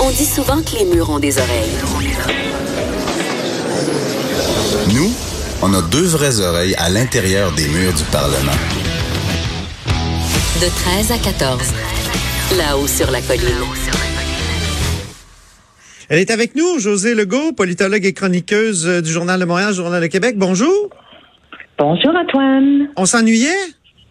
On dit souvent que les murs ont des oreilles. Nous, on a deux vraies oreilles à l'intérieur des murs du Parlement. De 13 à 14. Là-haut sur la colline. Elle est avec nous, José Legault, politologue et chroniqueuse du Journal de Montréal, Journal de Québec. Bonjour. Bonjour Antoine. On s'ennuyait?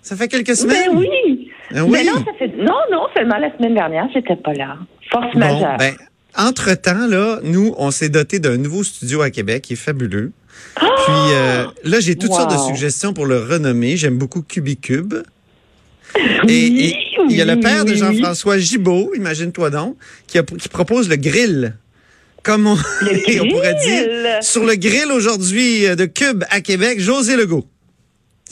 Ça fait quelques semaines? Ben oui. Oui. Mais non, ça fait non, non, seulement la semaine dernière, j'étais pas là. Force Bon, majeure. ben, entre-temps, là, nous, on s'est doté d'un nouveau studio à Québec qui est fabuleux. Puis euh, là, j'ai toutes Wow. sortes de suggestions pour le renommer. J'aime beaucoup Cubicube. Et, Oui, il y a le oui, père de Jean-François Gibault, imagine-toi donc, qui, a- qui propose le grill. Comme on, Le on pourrait dire. Sur le grill aujourd'hui euh, de Cube à Québec, José Legault.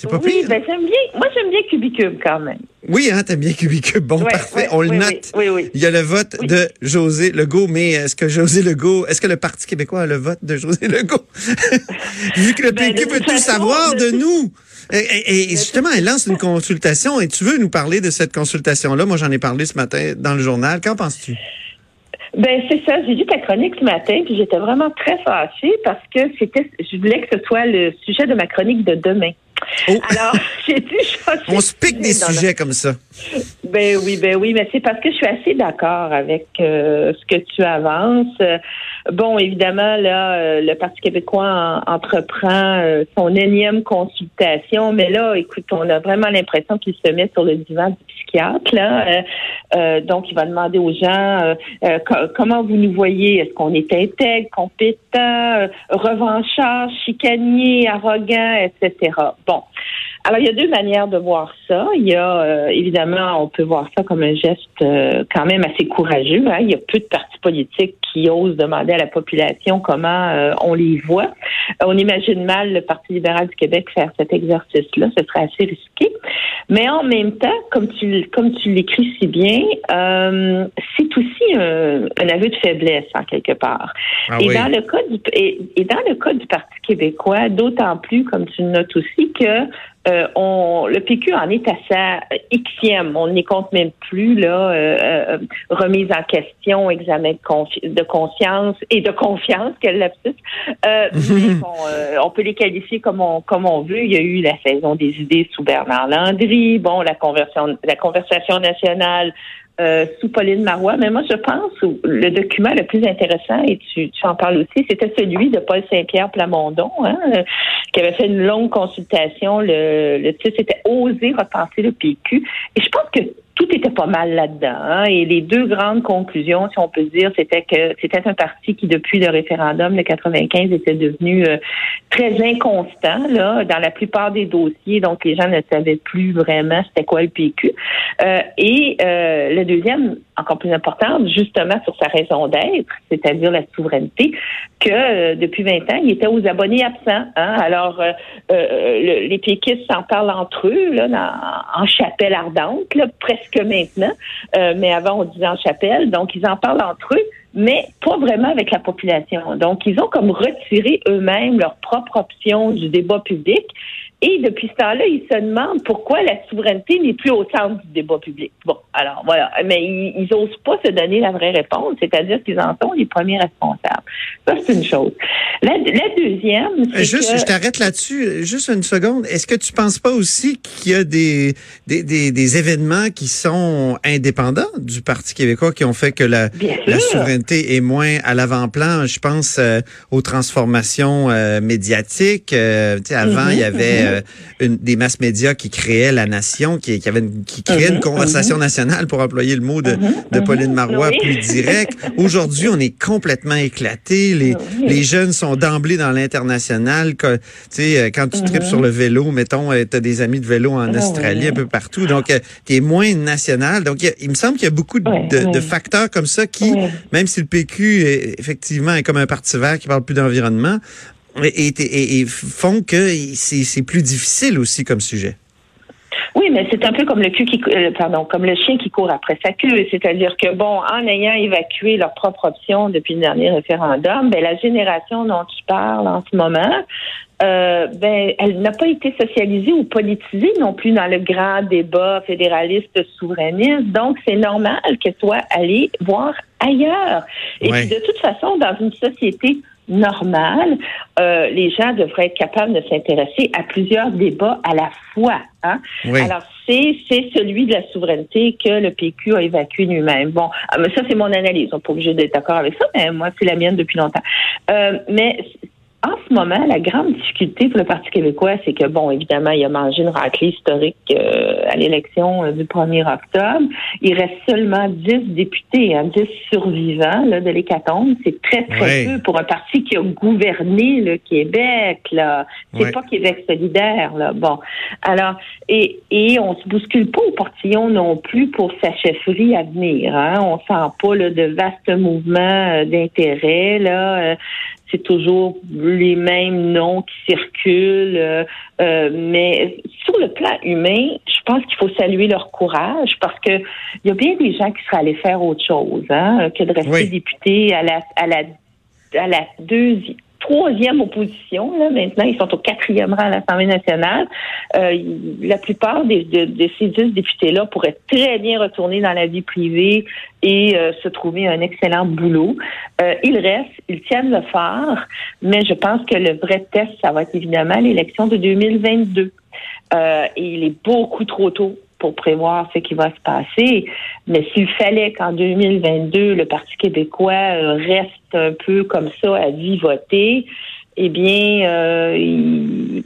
C'est pas oui, pire. ben j'aime bien. Moi, j'aime bien Cubicube quand même. Oui, hein, t'aimes bien Cubicube. Bon, parfait. on le note. Oui, oui. Il y a le vote de José Legault, mais est-ce que José Legault, est-ce que le Parti québécois a le vote de José Legault? Vu que le Ben, PQ veut tout savoir de de- nous. Et, et- et justement, elle lance une consultation et tu veux nous parler de cette consultation-là? Moi, j'en ai parlé ce matin dans le journal. Qu'en penses-tu? Ben c'est ça. J'ai lu ta chronique ce matin, puis j'étais vraiment très fâchée parce que c'était. Je voulais que ce soit le sujet de ma chronique de demain. Oh, Alors, j'ai dû on se pique des sujets comme ça. Ben oui, ben oui, mais c'est parce que je suis assez d'accord avec euh, ce que tu avances. Bon, évidemment, là, euh, le Parti québécois en- entreprend euh, son énième consultation, mais là, écoute, on a vraiment l'impression qu'il se met sur le divan du psychiatre. Là, Euh, euh, donc, il va demander aux gens euh, co- comment vous nous voyez? Est-ce qu'on est intègre, compétent, revanchard, chicanier, arrogant, etc. Bon. Alors, il y a deux manières de voir ça. Il y a, euh, évidemment, on peut voir ça comme un geste euh, quand même assez courageux. hein. Il y a peu de partis politiques qui osent demander à la population comment euh, on les voit. Euh, on imagine mal le Parti libéral du Québec faire cet exercice-là. Ce serait assez risqué. Mais en même temps, comme tu, comme tu l'écris si bien, euh, c'est aussi un, un aveu de faiblesse, en quelque part. Ah et, oui. dans le cas du, et, et dans le cas du Parti québécois, d'autant plus, comme tu le notes aussi, que euh, on, le PQ en est à sa Xème. On n'y compte même plus là, euh, euh, remise en question, examen de, confi- de conscience et de confiance, quel lapsus. Euh, mais bon, euh, on peut les qualifier comme on, comme on veut. Il y a eu la saison des idées sous Bernard Landry, bon, la conversion, la conversation nationale euh, sous Pauline Marois. Mais moi, je pense que le document le plus intéressant, et tu, tu en parles aussi, c'était celui de Paul Saint-Pierre Plamondon, hein, euh, qui avait fait une longue consultation. Le, le titre c'était Oser repenser le PQ. Et je pense que tout était pas mal là-dedans. hein. Et les deux grandes conclusions, si on peut dire, c'était que c'était un parti qui, depuis le référendum de 95, était devenu euh, très inconstant là, dans la plupart des dossiers. Donc, les gens ne savaient plus vraiment c'était quoi le PQ. Euh, et euh, le deuxième, encore plus important, justement sur sa raison d'être, c'est-à-dire la souveraineté, que euh, depuis 20 ans, il était aux abonnés absents. hein. Alors, euh, le- les péquistes s'en parlent entre eux, là, en chapelle ardente, là, presque maintenant. Euh, mais avant, on disait en chapelle. Donc, ils en parlent entre eux, mais pas vraiment avec la population. Donc, ils ont comme retiré eux-mêmes leur propre option du débat public. Et depuis ce temps-là, ils se demandent pourquoi la souveraineté n'est plus au centre du débat public. Bon, alors voilà. Mais ils, ils osent pas se donner la vraie réponse, c'est-à-dire qu'ils en sont les premiers responsables. Ça, c'est une chose. La, la deuxième, c'est Juste, que... je t'arrête là-dessus, juste une seconde. Est-ce que tu penses pas aussi qu'il y a des, des, des, des événements qui sont indépendants du Parti québécois qui ont fait que la, la souveraineté est moins à l'avant-plan? Je pense euh, aux transformations euh, médiatiques. Euh, avant, il y avait euh, une, des masses médias qui créaient la nation, qui, qui avait une, qui créait une Mhm, conversation nationale, pour employer le mot de, Mhm, de mhm. Pauline Marois, Oui. plus direct. Aujourd'hui, on est complètement éclaté. Les, Oui. les jeunes sont d'emblée dans l'international. Tu sais, euh, quand tu tripes Mhm. sur le vélo, mettons, tu as des amis de vélo en Ah Australie, un peu partout. Donc, tu es moins national. Donc, il, me semble qu'il y a beaucoup de, facteurs comme ça qui, même si le PQ, est, effectivement, est comme un parti vert qui parle plus d'environnement, et, et- et- et font que c'est c'est plus difficile aussi comme sujet. Oui, mais c'est un peu comme le cul qui, euh, pardon, comme le chien qui court après sa queue. C'est-à-dire que bon, en ayant évacué leur propre option depuis le dernier référendum, ben la génération dont tu parles en ce moment, euh, ben elle n'a pas été socialisée ou politisée non plus dans le grand débat fédéraliste souverainiste. Donc c'est normal qu'elle soit allée voir ailleurs. Et Ouais. puis, de toute façon, dans une société normale, euh, les gens devraient être capables de s'intéresser à plusieurs débats à la fois. Hein? Oui. Alors, c'est, c'est celui de la souveraineté que le PQ a évacué lui-même. Bon, ah, mais ça, c'est mon analyse. On n'est pas obligé d'être d'accord avec ça, mais moi, c'est la mienne depuis longtemps. Euh, mais en ce moment, la grande difficulté pour le Parti québécois, c'est que, bon, évidemment, il a mangé une raclée historique euh, à l'élection euh, du 1er octobre. Il reste seulement 10 députés, hein, 10 survivants là, de l'hécatombe. C'est très, très peu pour un parti qui a gouverné le Québec. Là. C'est pas Québec solidaire. Là. Bon. Alors, et, et on se bouscule pas au portillon non plus pour sa chefferie à venir. Hein. On sent pas là, de vastes mouvements euh, d'intérêt. Là. C'est toujours les mêmes noms qui circulent. euh, euh, mais sur le plan humain, je pense qu'il faut saluer leur courage parce que il y a bien des gens qui seraient allés faire autre chose hein, que de rester Oui. députés à la à la à la deuxième troisième opposition. Là, maintenant, ils sont au quatrième rang à l'Assemblée nationale. Euh, la plupart des, de, de ces dix députés-là pourraient très bien retourner dans la vie privée et euh, se trouver un excellent boulot. Euh, ils restent, ils tiennent le phare, mais je pense que le vrai test, ça va être évidemment l'élection de 2022. Euh, et il est beaucoup trop tôt pour prévoir ce qui va se passer. Mais s'il fallait qu'en 2022, le Parti québécois reste un peu comme ça à vivoter, eh bien, euh, il-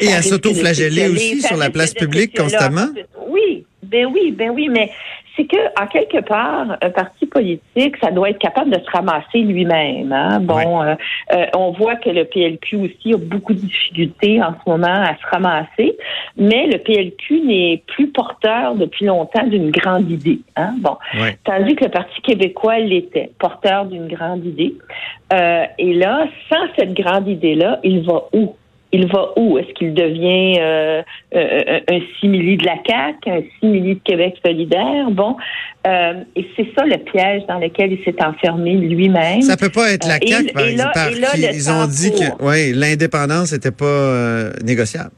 Et à s'auto-flageller aussi sur la place publique constamment? Oui, ben oui, ben oui, mais c'est que en quelque part, un parti politique, ça doit être capable de se ramasser lui-même. Hein? Bon, euh, euh, on voit que le PLQ aussi a beaucoup de difficultés en ce moment à se ramasser, mais le PLQ n'est plus porteur depuis longtemps d'une grande idée. Hein? Bon, Ouais. tandis que le Parti québécois l'était, porteur d'une grande idée. Euh, et là, sans cette grande idée-là, il va où? Il va où? Est-ce qu'il devient euh, euh, un simili de la CAQ, un simili de Québec solidaire? Bon, euh, et c'est ça le piège dans lequel il s'est enfermé lui-même. Ça peut pas être la Euh, et- CAQ, par et là- par et là, ils ont dit que ouais, l'indépendance n'était pas euh, négociable.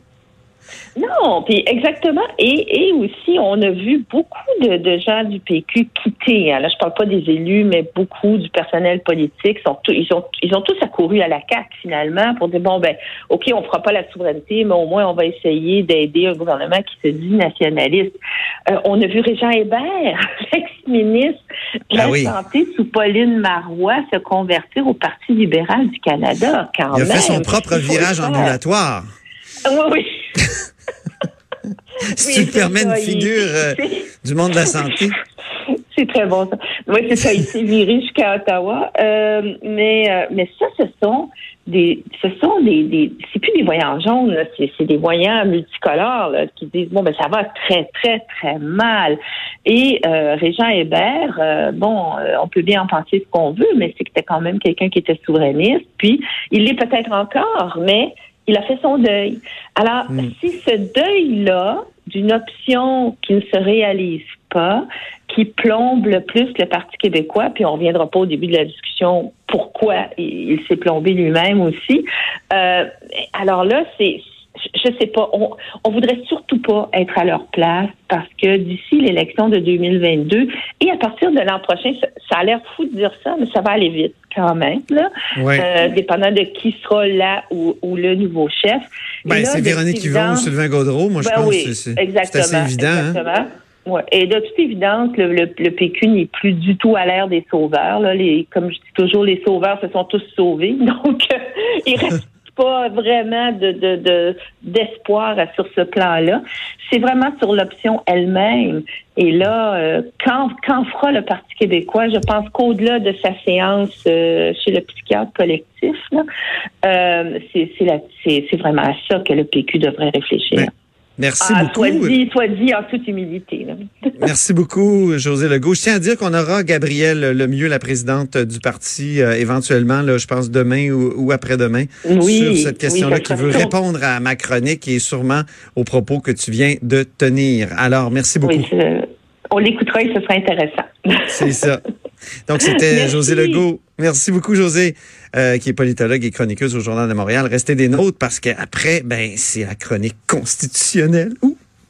Non, puis exactement. Et, et aussi, on a vu beaucoup de, de gens du PQ quitter. hein. Là, je parle pas des élus, mais beaucoup du personnel politique. Sont ils, ont, ils ont tous accouru à la CAQ, finalement, pour dire, bon, ben, OK, on fera pas la souveraineté, mais au moins, on va essayer d'aider un gouvernement qui se dit nationaliste. Euh, on a vu Régent Hébert, l'ex-ministre de la Ah oui. Santé sous Pauline Marois, se convertir au Parti libéral du Canada, quand Il a même. fait son propre Il virage ambulatoire. Oui, oui. Oui, il- figure euh, du monde de la santé. C'est très bon ça. Oui, c'est ça. Il s'est viré jusqu'à Ottawa. Euh, mais euh, mais ça, ce sont des, ce sont des, des c'est plus des voyants jaunes, c'est, c'est des voyants multicolores là, qui disent bon ben ça va très très très mal. Et euh, Régent Hébert, euh, bon, euh, on peut bien en penser ce qu'on veut, mais c'est que c'était quand même quelqu'un qui était souverainiste. Puis il l'est peut-être encore, mais il a fait son deuil. Alors, Mm. si ce deuil-là, d'une option qui ne se réalise pas, qui plombe le plus le Parti québécois, puis on reviendra pas au début de la discussion pourquoi il, il s'est plombé lui-même aussi. Euh, alors là, c'est je sais pas, on, on voudrait surtout pas être à leur place parce que d'ici l'élection de 2022 et à partir de l'an prochain, ça, ça a l'air fou de dire ça, mais ça va aller vite quand même, là, Ouais. euh, dépendant de qui sera là ou, ou le nouveau chef. Ben, c'est Véronique Yvon ou Sylvain Gaudreau, moi je ben pense oui, que c'est- c'est exactement, c'est assez évident. hein. Exactement. Ouais. Et de toute évidence, le, le, le PQ n'est plus du tout à l'ère des sauveurs. Là. Les, comme je dis toujours, les sauveurs se sont tous sauvés. Donc, euh, il reste pas vraiment de, de, de d'espoir sur ce plan-là. C'est vraiment sur l'option elle-même. Et là, euh, quand, quand fera le Parti québécois, je pense qu'au-delà de sa séance euh, chez le psychiatre collectif, euh, c'est, c'est, c'est, vraiment à ça que le PQ devrait réfléchir. Merci ah, beaucoup. Soit dit, soit dit en toute humilité. Merci beaucoup, José Legault. Je tiens à dire qu'on aura Gabrielle Lemieux, la présidente du parti, euh, éventuellement, là, je pense demain ou, ou après-demain, Oui, sur cette question-là, oui, qui veut répondre à ma chronique et sûrement aux propos que tu viens de tenir. Alors, merci beaucoup. Oui, je- on l'écoutera et ce sera intéressant. C'est ça. Donc, c'était. José Legault. Merci beaucoup, José, euh, qui est politologue et chroniqueuse au Journal de Montréal. Restez des nôtres parce qu'après, ben, c'est la chronique constitutionnelle. Ouh!